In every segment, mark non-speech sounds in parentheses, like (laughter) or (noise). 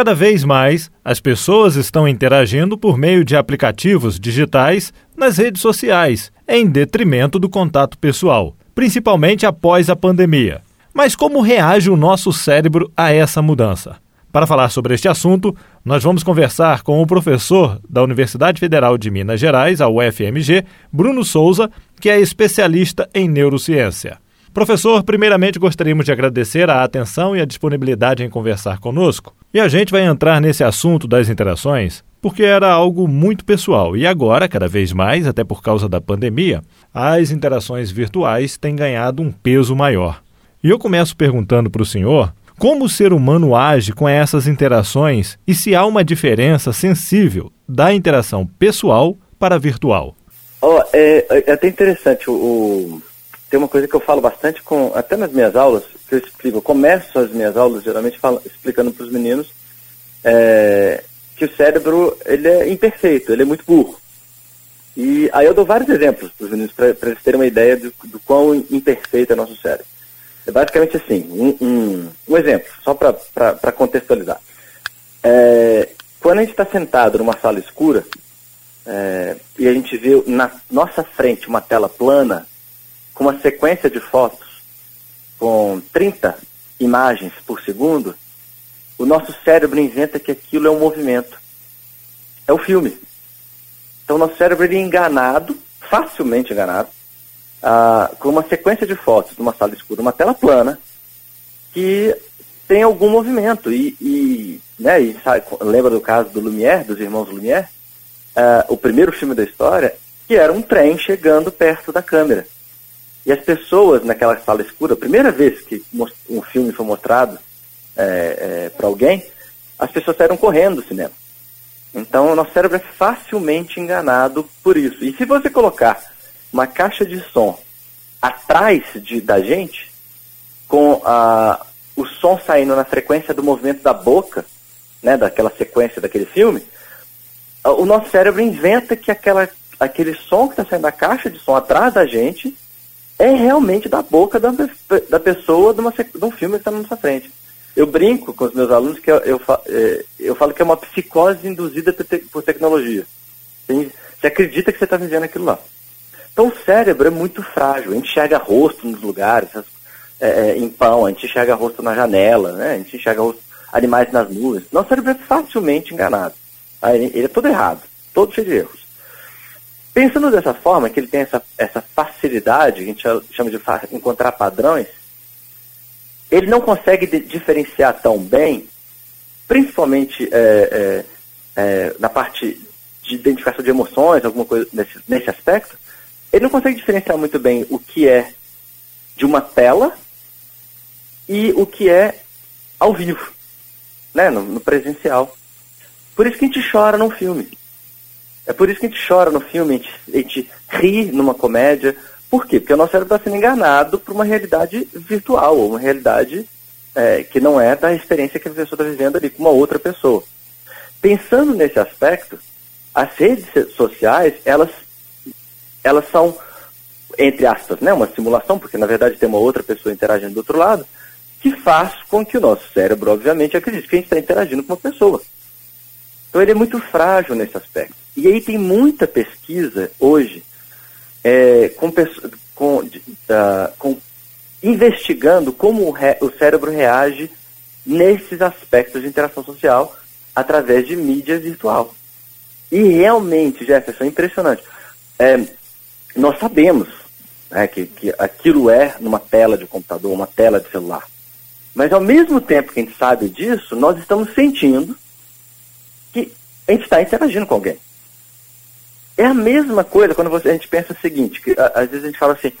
Cada vez mais, as pessoas estão interagindo por meio de aplicativos digitais nas redes sociais, em detrimento do contato pessoal, principalmente após a pandemia. Mas como reage o nosso cérebro a essa mudança? Para falar sobre este assunto, nós vamos conversar com o professor da Universidade Federal de Minas Gerais, a UFMG, Bruno Souza, que é especialista em neurociência. Professor, primeiramente gostaríamos de agradecer a atenção e a disponibilidade em conversar conosco. E a gente vai entrar nesse assunto das interações porque era algo muito pessoal e agora, cada vez mais, até por causa da pandemia, as interações virtuais têm ganhado um peso maior. E eu começo perguntando para o senhor como o ser humano age com essas interações e se há uma diferença sensível da interação pessoal para a virtual. Oh, é, é até interessante. O, o, tem uma coisa que eu falo bastante, com até nas minhas aulas, eu explico. Eu começo as minhas aulas geralmente falo, explicando para os meninos é, que o cérebro ele é imperfeito, ele é muito burro. E aí eu dou vários exemplos para os meninos para eles terem uma ideia do, do quão imperfeito é nosso cérebro. É basicamente assim, um, um, um exemplo, só para contextualizar. É, quando a gente está sentado numa sala escura é, e a gente vê na nossa frente uma tela plana com uma sequência de fotos com 30 imagens por segundo, o nosso cérebro inventa que aquilo é um movimento. É o filme. Então o nosso cérebro é enganado, facilmente enganado, ah, com uma sequência de fotos numa sala escura, uma tela plana, que tem algum movimento. E, e, né, e sabe, lembra do caso do Lumière, dos irmãos Lumière? Ah, o primeiro filme da história, que era um trem chegando perto da câmera. E as pessoas naquela sala escura, a primeira vez que um filme foi mostrado é, é, para alguém, as pessoas saíram correndo do cinema. Então, o nosso cérebro é facilmente enganado por isso. E se você colocar uma caixa de som atrás de, da gente, com a, o som saindo na frequência do movimento da boca, né, daquela sequência daquele filme, o nosso cérebro inventa que aquela, aquele som que está saindo da caixa de som atrás da gente é realmente da boca da, da pessoa de, uma, de um filme que está na nossa frente. Eu brinco com os meus alunos que eu, eu, é, eu falo que é uma psicose induzida por, te, por tecnologia. Você acredita que você está vivendo aquilo lá. Então o cérebro é muito frágil, a gente enxerga rosto nos lugares, é, é, em pão, a gente enxerga rosto na janela, né? a gente enxerga rosto, animais nas nuvens. Nosso cérebro é facilmente enganado. Ele é todo errado, todo cheio de erros. Pensando dessa forma, que ele tem essa, essa facilidade, a gente chama de encontrar padrões, ele não consegue diferenciar tão bem, principalmente é, é, é, na parte de identificação de emoções, alguma coisa nesse, nesse aspecto, ele não consegue diferenciar muito bem o que é de uma tela e o que é ao vivo, né, no, no presencial. Por isso que a gente chora num filme. É por isso que a gente chora no filme, a gente, a gente ri numa comédia. Por quê? Porque o nosso cérebro está sendo enganado por uma realidade virtual, ou uma realidade é, que não é da experiência que a pessoa está vivendo ali com uma outra pessoa. Pensando nesse aspecto, as redes sociais, elas elas são, entre aspas, né, uma simulação, porque na verdade tem uma outra pessoa interagindo do outro lado, que faz com que o nosso cérebro, obviamente, acredite que a gente está interagindo com uma pessoa. Então ele é muito frágil nesse aspecto. E aí tem muita pesquisa hoje é, com, com, uh, com, investigando como o, re, o cérebro reage nesses aspectos de interação social através de mídia virtual. E realmente, Jefferson, é impressionante. É, nós sabemos né, que, que aquilo é numa tela de computador, uma tela de celular. Mas ao mesmo tempo que a gente sabe disso, nós estamos sentindo que a gente está interagindo com alguém. É a mesma coisa quando você, a gente pensa o seguinte, que a, às vezes a gente fala assim,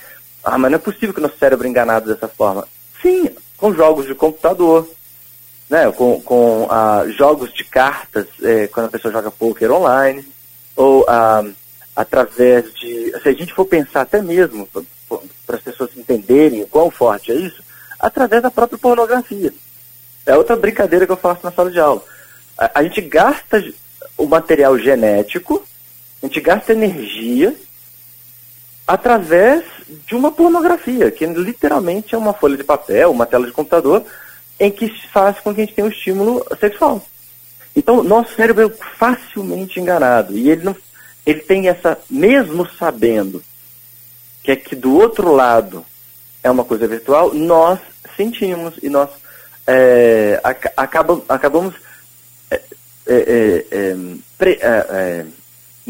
ah, mas não é possível que o nosso cérebro é enganado dessa forma. Sim, com jogos de computador, né, com, com ah, jogos de cartas, é, quando a pessoa joga poker online, ou ah, através de. Se a gente for pensar até mesmo, para as pessoas entenderem o quão forte é isso, através da própria pornografia. É outra brincadeira que eu faço na sala de aula. A, a gente gasta o material genético, a gente gasta energia através de uma pornografia, que literalmente é uma folha de papel, uma tela de computador, em que faz com que a gente tenha um estímulo sexual. Então, nosso cérebro é facilmente enganado. E ele, não, ele tem essa, mesmo sabendo que é que do outro lado é uma coisa virtual, nós sentimos e nós é, acabam, acabamos. É, é, é pre, é,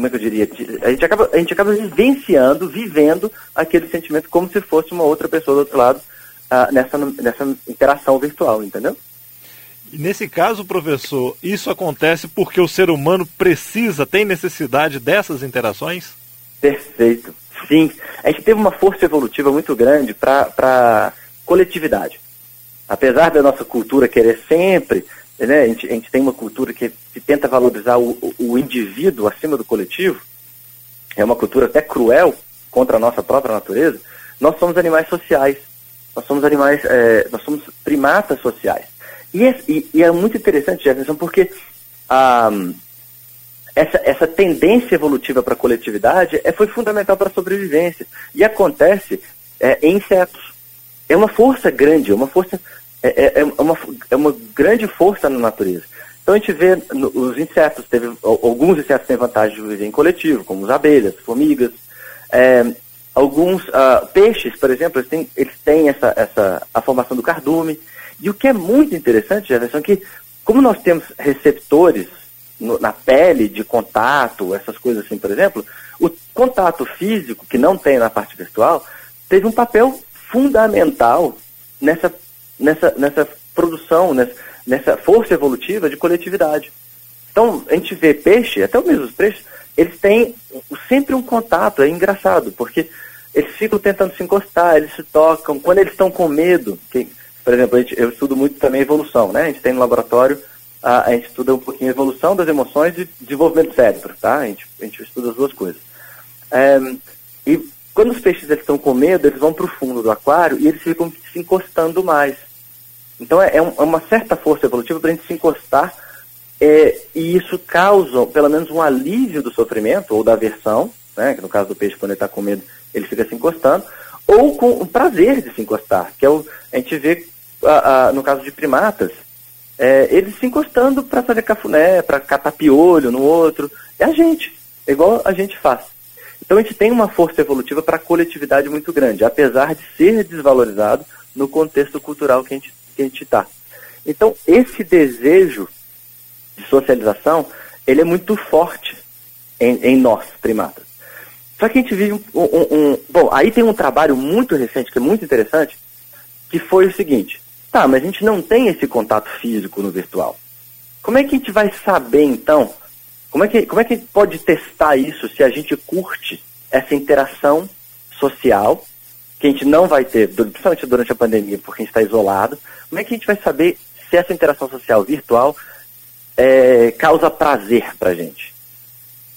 como é que eu diria? A gente, acaba, a gente acaba vivenciando, vivendo aquele sentimento como se fosse uma outra pessoa do outro lado uh, nessa, nessa interação virtual, entendeu? Nesse caso, professor, isso acontece porque o ser humano precisa, tem necessidade dessas interações? Perfeito. Sim. A gente teve uma força evolutiva muito grande para coletividade. Apesar da nossa cultura querer sempre, né, a, gente, a gente tem uma cultura que, tenta valorizar o, o, indivíduo acima do coletivo, é uma cultura até cruel contra a nossa própria natureza, nós somos animais sociais. Nós somos animais, é, nós somos primatas sociais. E é, e, e é muito interessante, Jefferson, porque ah, essa, essa tendência evolutiva para a coletividade é, foi fundamental para a sobrevivência. E acontece é, em insetos. É uma força grande, é uma força. É, é, é, uma, é uma grande força na natureza. Então a gente vê no, os insetos, teve, alguns insetos têm vantagem de viver em coletivo, como as abelhas, formigas. É, alguns uh, peixes, por exemplo, eles têm, eles têm essa, essa, a formação do cardume. E o que é muito interessante, Jefferson, é que como nós temos receptores no, na pele de contato, essas coisas assim, por exemplo, o contato físico, que não tem na parte virtual, teve um papel fundamental nessa, nessa, nessa produção, nessa, nessa força evolutiva de coletividade. Então, a gente vê peixe, até mesmo os peixes, eles têm sempre um contato, é engraçado, porque eles ficam tentando se encostar, eles se tocam, quando eles estão com medo, que, por exemplo, gente, eu estudo muito também evolução, né? A gente tem no laboratório a, a gente estuda um pouquinho a evolução das emoções e desenvolvimento do cérebro, tá? A gente, a gente estuda as duas coisas. É, e quando os peixes estão com medo, eles vão para o fundo do aquário e eles ficam se encostando mais. Então é, é, é uma certa força evolutiva para a gente se encostar é, e isso causa pelo menos um alívio do sofrimento ou da aversão, né? Que no caso do peixe, quando ele está com medo, ele fica se encostando, ou com o prazer de se encostar, que é o, a gente vê a, a, no caso de primatas, é, eles se encostando para fazer cafuné, para catar piolho no outro. É a gente, é igual a gente faz. Então a gente tem uma força evolutiva para a coletividade muito grande, apesar de ser desvalorizado no contexto cultural que a gente está. Então esse desejo de socialização, ele é muito forte em, em nós, primatas. Só que a gente vive um, um, um, Bom, aí tem um trabalho muito recente, que é muito interessante, que foi o seguinte. Tá, mas a gente não tem esse contato físico no virtual. Como é que a gente vai saber, então? Como é que, como é que a gente pode testar isso se a gente curte essa interação social, que a gente não vai ter, principalmente durante a pandemia, porque a gente está isolado? Como é que a gente vai saber se essa interação social virtual é, causa prazer para a gente?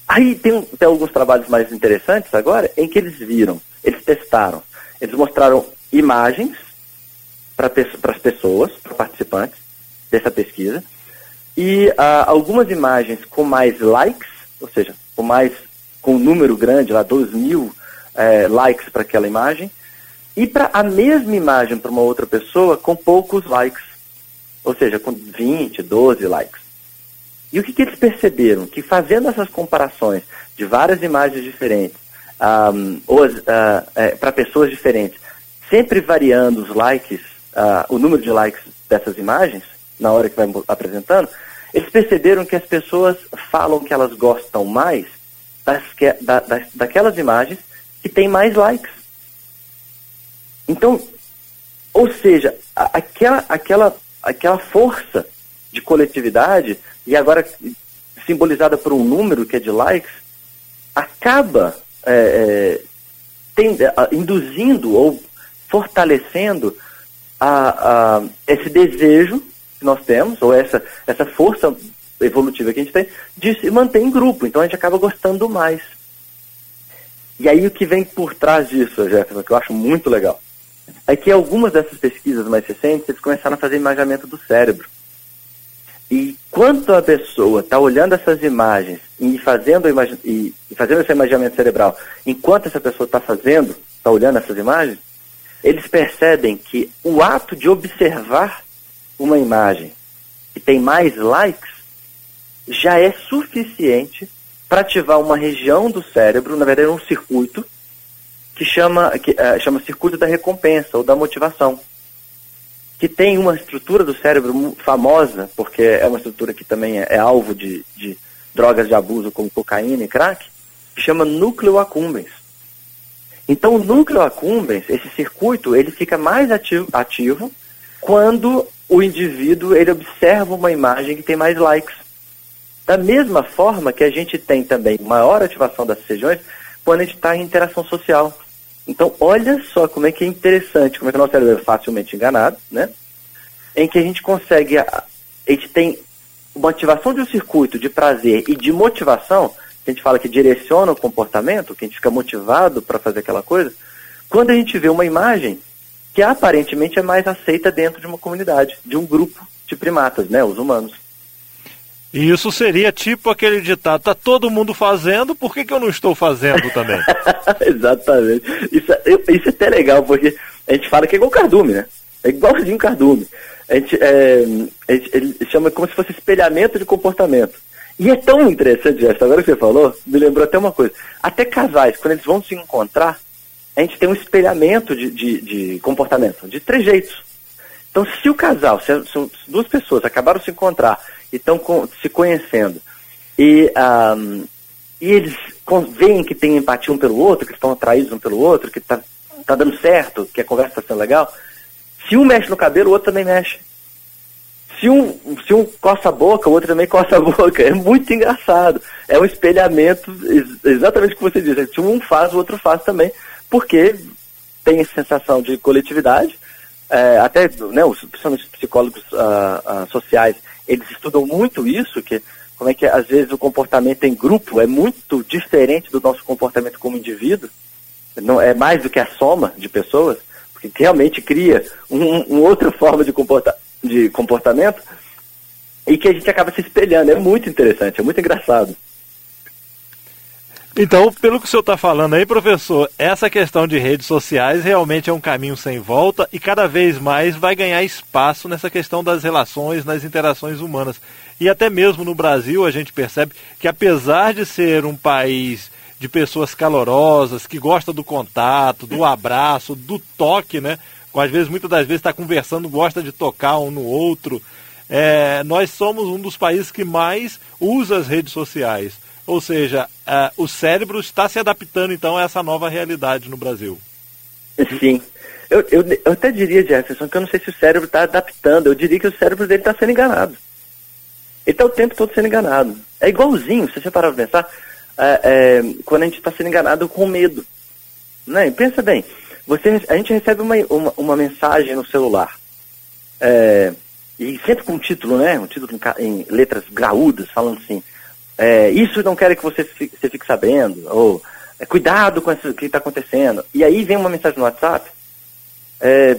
Aí tem, tem alguns trabalhos mais interessantes agora, em que eles viram, eles testaram, eles mostraram imagens para as pessoas, para participantes dessa pesquisa, e uh, algumas imagens com mais likes, ou seja, com mais com um número grande, lá 12 mil eh, likes para aquela imagem, e para a mesma imagem para uma outra pessoa com poucos likes, ou seja, com 20, 12 likes. E o que, que eles perceberam? Que fazendo essas comparações de várias imagens diferentes, um, uh, uh, para pessoas diferentes, sempre variando os likes uh, o número de likes dessas imagens, na hora que vai apresentando, eles perceberam que as pessoas falam que elas gostam mais das, que, da, daquelas imagens que têm mais likes. Então, ou seja, aquela, aquela, aquela força de coletividade, e agora simbolizada por um número que é de likes, acaba é, é, induzindo ou fortalecendo a, a, esse desejo que nós temos, ou essa, essa força evolutiva que a gente tem, de se manter em grupo. Então a gente acaba gostando mais. E aí o que vem por trás disso, Jefferson, que eu acho muito legal, é que algumas dessas pesquisas mais recentes, eles começaram a fazer imaginamento do cérebro. E quanto a pessoa está olhando essas imagens e fazendo, e fazendo esse imaginamento cerebral, enquanto essa pessoa está fazendo, está olhando essas imagens, eles percebem que o ato de observar uma imagem que tem mais likes já é suficiente para ativar uma região do cérebro, na verdade é um circuito, que chama, que, uh, chama circuito da recompensa ou da motivação, que tem uma estrutura do cérebro famosa, porque é uma estrutura que também é, é alvo de, de drogas de abuso como cocaína e crack, que chama núcleo accumbens. Então, o núcleo accumbens, esse circuito, ele fica mais ativo, ativo quando o indivíduo ele observa uma imagem que tem mais likes. Da mesma forma que a gente tem também maior ativação dessas regiões quando a gente está em interação social. Então, olha só como é que é interessante, como é que o nosso cérebro é facilmente enganado, né? Em que a gente consegue, a, gente tem uma ativação de um circuito de prazer e de motivação, que a gente fala que direciona o comportamento, que a gente fica motivado para fazer aquela coisa, quando a gente vê uma imagem que aparentemente é mais aceita dentro de uma comunidade, de um grupo de primatas, né, os humanos. E isso seria tipo aquele ditado, tá todo mundo fazendo, por que, que eu não estou fazendo também? (laughs) Exatamente. Isso, é, isso é até legal, porque a gente fala que é igual cardume, né? É igualzinho cardume. A gente, é, a gente ele chama como se fosse espelhamento de comportamento. E é tão interessante, Jefferson, agora que você falou, me lembrou até uma coisa. Até casais, quando eles vão se encontrar, a gente tem um espelhamento de, de, de comportamento, de trejeitos. Então, se o casal, se, se duas pessoas acabaram de se encontrar e estão se conhecendo, e, um, e eles veem que tem empatia um pelo outro, que estão atraídos um pelo outro, que está tá dando certo, que a conversa está sendo legal, se um mexe no cabelo, o outro também mexe. Se um, se um coça a boca, o outro também coça a (laughs) boca. É muito engraçado. É um espelhamento, exatamente o que você disse. Se um faz, o outro faz também porque tem essa sensação de coletividade. É, até né, os, principalmente os psicólogos uh, uh, sociais, eles estudam muito isso, que como é que às vezes o comportamento em grupo é muito diferente do nosso comportamento como indivíduo, não é mais do que a soma de pessoas, porque realmente cria uma um outra (laughs) forma de, comporta de comportamento e que a gente acaba se espelhando. É muito interessante, é muito engraçado. Então, pelo que o senhor está falando aí, professor, essa questão de redes sociais realmente é um caminho sem volta e cada vez mais vai ganhar espaço nessa questão das relações, nas interações humanas. E até mesmo no Brasil a gente percebe que apesar de ser um país de pessoas calorosas, que gosta do contato, do abraço, do toque, né? Às vezes, muitas das vezes está conversando, gosta de tocar um no outro. É, nós somos um dos países que mais usa as redes sociais. Ou seja, uh, o cérebro está se adaptando então a essa nova realidade no Brasil. Sim. Eu, eu, eu até diria, Jefferson, que eu não sei se o cérebro está adaptando, eu diria que o cérebro dele está sendo enganado. Ele está o tempo todo sendo enganado. É igualzinho, se você parar para pensar, é, é, quando a gente está sendo enganado com medo. Né? Pensa bem, você, a gente recebe uma, uma, uma mensagem no celular. É, e sempre com um título, né? Um título em, em letras graúdas, falando assim, é, isso não quero que você fique, você fique sabendo, ou é, cuidado com o que está acontecendo. E aí vem uma mensagem no WhatsApp é,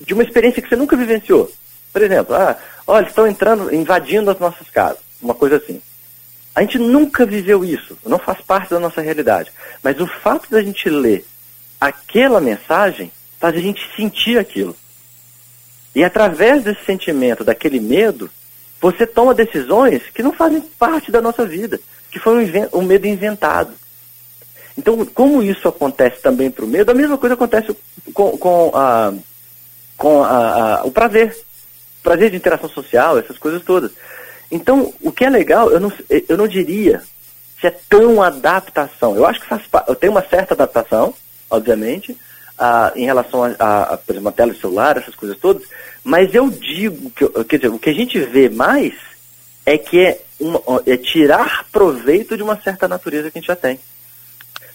de uma experiência que você nunca vivenciou. Por exemplo, ah, olha, estão entrando, invadindo as nossas casas, uma coisa assim. A gente nunca viveu isso, não faz parte da nossa realidade. Mas o fato da gente ler aquela mensagem faz a gente sentir aquilo. E através desse sentimento, daquele medo, você toma decisões que não fazem parte da nossa vida, que foi um, um medo inventado. Então, como isso acontece também para o medo, a mesma coisa acontece com, com, a, com a, a, o prazer. Prazer de interação social, essas coisas todas. Então, o que é legal, eu não, eu não diria se é tão adaptação. Eu acho que faz eu tenho uma certa adaptação, obviamente, a, em relação a, a, a, por exemplo, a tela celular, essas coisas todas, mas eu digo, que, quer dizer, o que a gente vê mais é que é, uma, é tirar proveito de uma certa natureza que a gente já tem.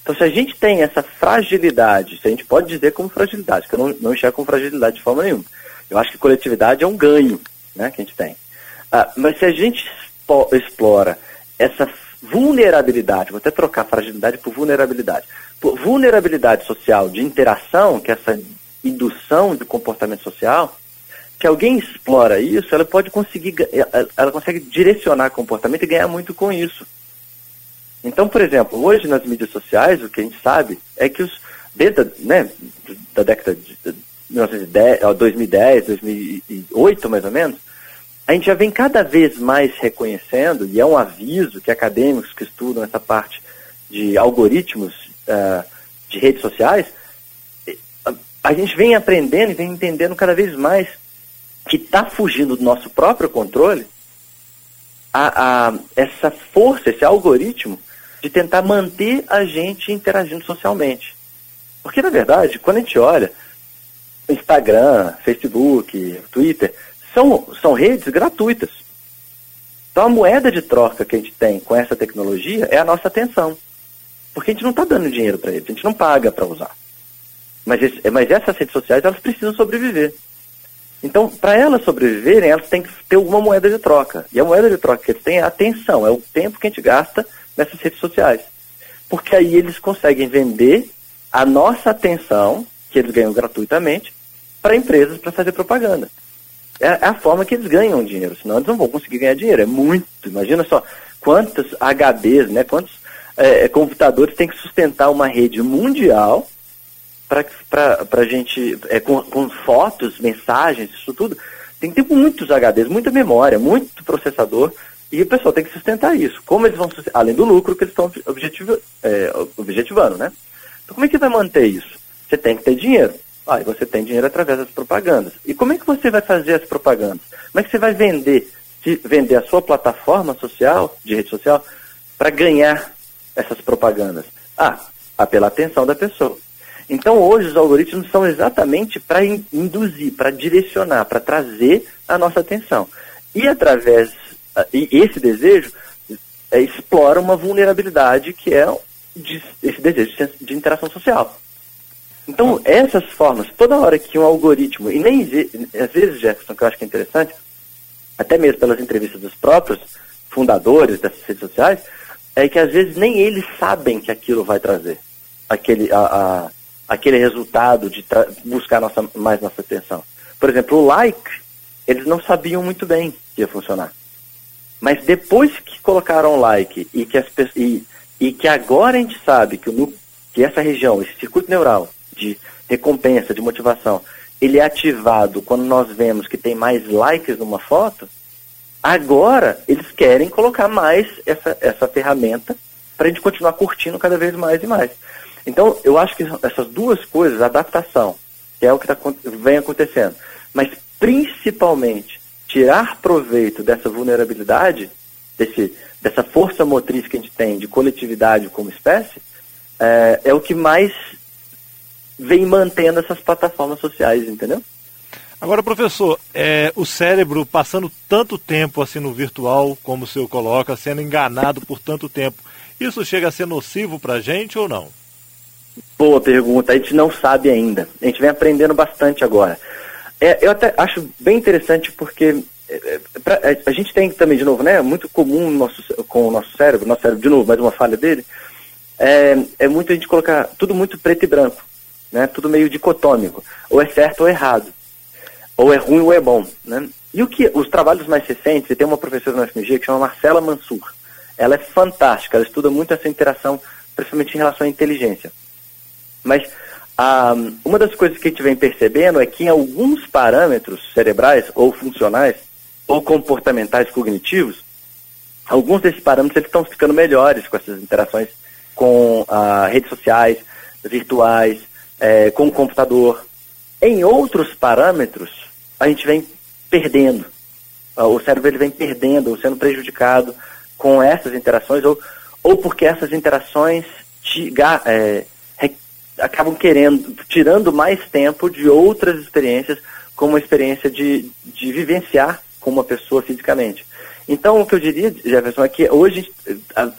Então, se a gente tem essa fragilidade, se a gente pode dizer como fragilidade, que eu não, não enxergo como fragilidade de forma nenhuma. Eu acho que coletividade é um ganho né, que a gente tem. Ah, mas se a gente explora essa vulnerabilidade, vou até trocar fragilidade por vulnerabilidade, vulnerabilidade social de interação, que é essa indução de comportamento social, que alguém explora isso, ela pode conseguir, ela consegue direcionar comportamento e ganhar muito com isso. Então, por exemplo, hoje nas mídias sociais, o que a gente sabe é que os, desde né, da década de 1910, 2010, 2008 mais ou menos, a gente já vem cada vez mais reconhecendo, e é um aviso que acadêmicos que estudam essa parte de algoritmos uh, de redes sociais, a gente vem aprendendo e vem entendendo cada vez mais que está fugindo do nosso próprio controle a, a, essa força, esse algoritmo de tentar manter a gente interagindo socialmente. Porque, na verdade, quando a gente olha Instagram, Facebook, Twitter, são, são redes gratuitas. Então, a moeda de troca que a gente tem com essa tecnologia é a nossa atenção. Porque a gente não está dando dinheiro para eles, a gente não paga para usar. Mas, esse, mas essas redes sociais, elas precisam sobreviver. Então, para elas sobreviverem, elas têm que ter alguma moeda de troca. E a moeda de troca que eles têm é a atenção, é o tempo que a gente gasta nessas redes sociais. Porque aí eles conseguem vender a nossa atenção, que eles ganham gratuitamente, para empresas para fazer propaganda. É, é a forma que eles ganham dinheiro, senão eles não vão conseguir ganhar dinheiro. É muito. Imagina só quantos HDs, né, quantos é, computadores tem que sustentar uma rede mundial para a gente, é, com, com, fotos, mensagens, isso tudo, tem que ter muitos HDs, muita memória, muito processador, e o pessoal tem que sustentar isso. Como eles vão além do lucro que eles estão é, objetivando, né? Então como é que vai manter isso? Você tem que ter dinheiro. Ah, e você tem dinheiro através das propagandas. E como é que você vai fazer as propagandas? Como é que você vai vender, vender a sua plataforma social, de rede social, para ganhar essas propagandas? Ah, pela atenção da pessoa. Então, hoje, os algoritmos são exatamente para induzir, para direcionar, para trazer a nossa atenção. E através, ah, e esse desejo é, explora uma vulnerabilidade que é de, esse desejo de interação social. Então, essas formas, toda hora que um algoritmo, e nem às vezes, Jefferson, que eu acho que é interessante, até mesmo pelas entrevistas dos próprios fundadores dessas redes sociais, é que às vezes nem eles sabem que aquilo vai trazer aquele, a, a aquele resultado de buscar nossa, mais nossa atenção. Por exemplo, o like, eles não sabiam muito bem que ia funcionar. Mas depois que colocaram o like e que, as, e, e que agora a gente sabe que, o, que essa região, esse circuito neural de recompensa, de motivação, ele é ativado quando nós vemos que tem mais likes numa foto, agora eles querem colocar mais essa, essa ferramenta para a gente continuar curtindo cada vez mais e mais. Então, eu acho que essas duas coisas, adaptação, que é o que tá, vem acontecendo, mas principalmente tirar proveito dessa vulnerabilidade, desse, dessa força motriz que a gente tem de coletividade como espécie, é, é o que mais vem mantendo essas plataformas sociais, entendeu? Agora, professor, é, o cérebro passando tanto tempo assim no virtual, como o senhor coloca, sendo enganado por tanto tempo, isso chega a ser nocivo para a gente ou não? Boa pergunta. A gente não sabe ainda. A gente vem aprendendo bastante agora. É, eu até acho bem interessante porque é, é pra, é, a gente tem também, de novo, né? É muito comum nosso, com o nosso cérebro, nosso cérebro, de novo, mais uma falha dele, é, é muito a gente colocar tudo muito preto e branco, né? Tudo meio dicotômico. Ou é certo ou errado. Ou é ruim ou é bom, né? E o que os trabalhos mais recentes, tem uma professora na FMG que chama Marcela Mansur. Ela é fantástica, ela estuda muito essa interação, principalmente em relação à inteligência. Mas uma das coisas que a gente vem percebendo é que em alguns parâmetros cerebrais ou funcionais ou comportamentais cognitivos, alguns desses parâmetros eles estão ficando melhores com essas interações com ah, redes sociais, virtuais, é, com o computador. Em outros parâmetros, a gente vem perdendo. Ah, o cérebro ele vem perdendo ou sendo prejudicado com essas interações ou, ou porque essas interações te, é, acabam querendo, tirando mais tempo de outras experiências, como a experiência de, de vivenciar com uma pessoa fisicamente. Então, o que eu diria, Jefferson, é que hoje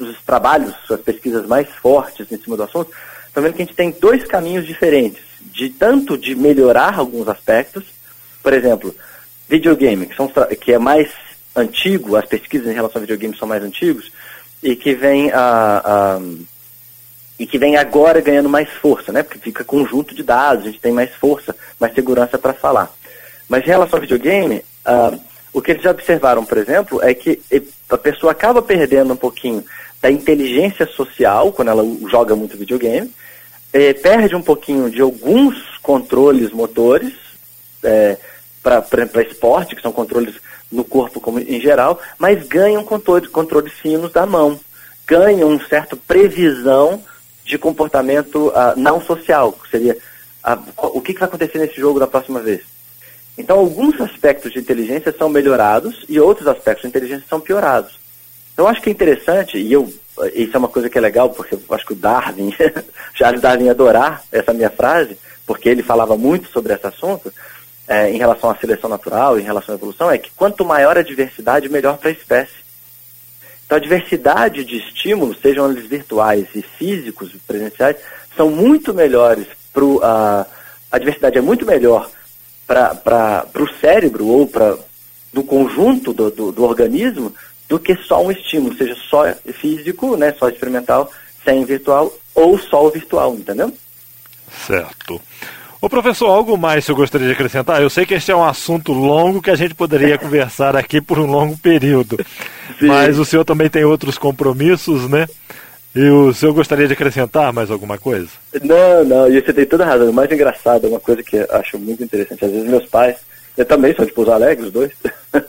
os trabalhos, as pesquisas mais fortes em cima do assunto, estão vendo que a gente tem dois caminhos diferentes, de tanto de melhorar alguns aspectos, por exemplo, videogame, que, são, que é mais antigo, as pesquisas em relação ao videogame são mais antigos, e que vem a, a e que vem agora ganhando mais força, né? Porque fica conjunto de dados, a gente tem mais força, mais segurança para falar. Mas em relação ao videogame, uh, o que eles já observaram, por exemplo, é que a pessoa acaba perdendo um pouquinho da inteligência social quando ela joga muito videogame, eh, perde um pouquinho de alguns controles motores é, para esporte, que são controles no corpo como em geral, mas ganham controle, controle finos da mão, ganham um certo previsão de comportamento uh, não social, que seria o que, que vai acontecer nesse jogo da próxima vez. Então, alguns aspectos de inteligência são melhorados e outros aspectos de inteligência são piorados. Então, eu acho que é interessante, e eu, isso é uma coisa que é legal, porque eu acho que o Darwin, (laughs) Charles Darwin adorar essa minha frase, porque ele falava muito sobre esse assunto, é, em relação à seleção natural, em relação à evolução, é que quanto maior a diversidade, melhor para a espécie. Então, a diversidade de estímulos, sejam eles virtuais e físicos, presenciais, são muito melhores para a a diversidade é muito melhor para o cérebro ou para do conjunto do, do, do, organismo do que só um estímulo, seja só físico, né, só experimental, sem virtual ou só o virtual, entendeu? Certo. O professor, algo mais eu gostaria de acrescentar? Eu sei que este é um assunto longo que a gente poderia (laughs) conversar aqui por um longo período. Sim. Mas o senhor também tem outros compromissos, né? E o senhor gostaria de acrescentar mais alguma coisa? Não, não, e você tem toda a razão. O mais engraçado, uma coisa que eu acho muito interessante. Às vezes meus pais, eu também sou de Pouso Alegre, os dois. (laughs)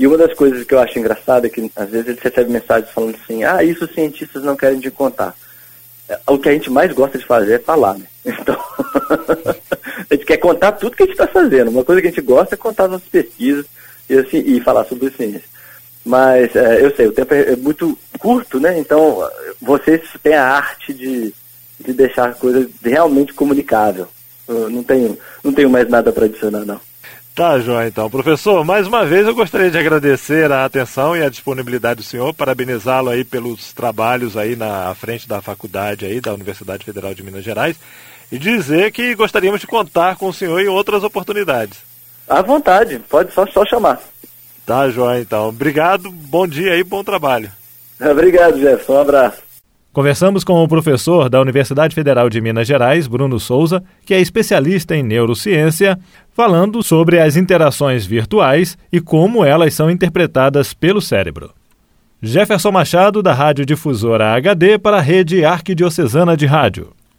e uma das coisas que eu acho engraçada é que às vezes eles recebem mensagens falando assim, ah, isso os cientistas não querem te contar o que a gente mais gosta de fazer é falar, né? (laughs) Então, a gente quer contar tudo que a gente está fazendo. Uma coisa que a gente gosta é contar nossas pesquisas e, assim, e falar sobre ciência. Mas é, eu sei, o tempo é, é, muito curto, né? Então, vocês têm a arte de, de deixar a coisa realmente comunicável. Eu não tenho, não tenho mais nada para adicionar, não. Tá, João, então. Professor, mais uma vez eu gostaria de agradecer a atenção e a disponibilidade do senhor, parabenizá-lo aí pelos trabalhos aí na frente da faculdade aí da Universidade Federal de Minas Gerais e dizer que gostaríamos de contar com o senhor em outras oportunidades. À vontade, pode só, só chamar. Tá, João, então. Obrigado, bom dia e bom trabalho. (laughs) Obrigado, Jefferson. Um abraço. Conversamos com o professor da Universidade Federal de Minas Gerais, Bruno Souza, que é especialista em neurociência, falando sobre as interações virtuais e como elas são interpretadas pelo cérebro. Jefferson Machado, da Rádio Difusora HD, para a Rede Arquidiocesana de Rádio.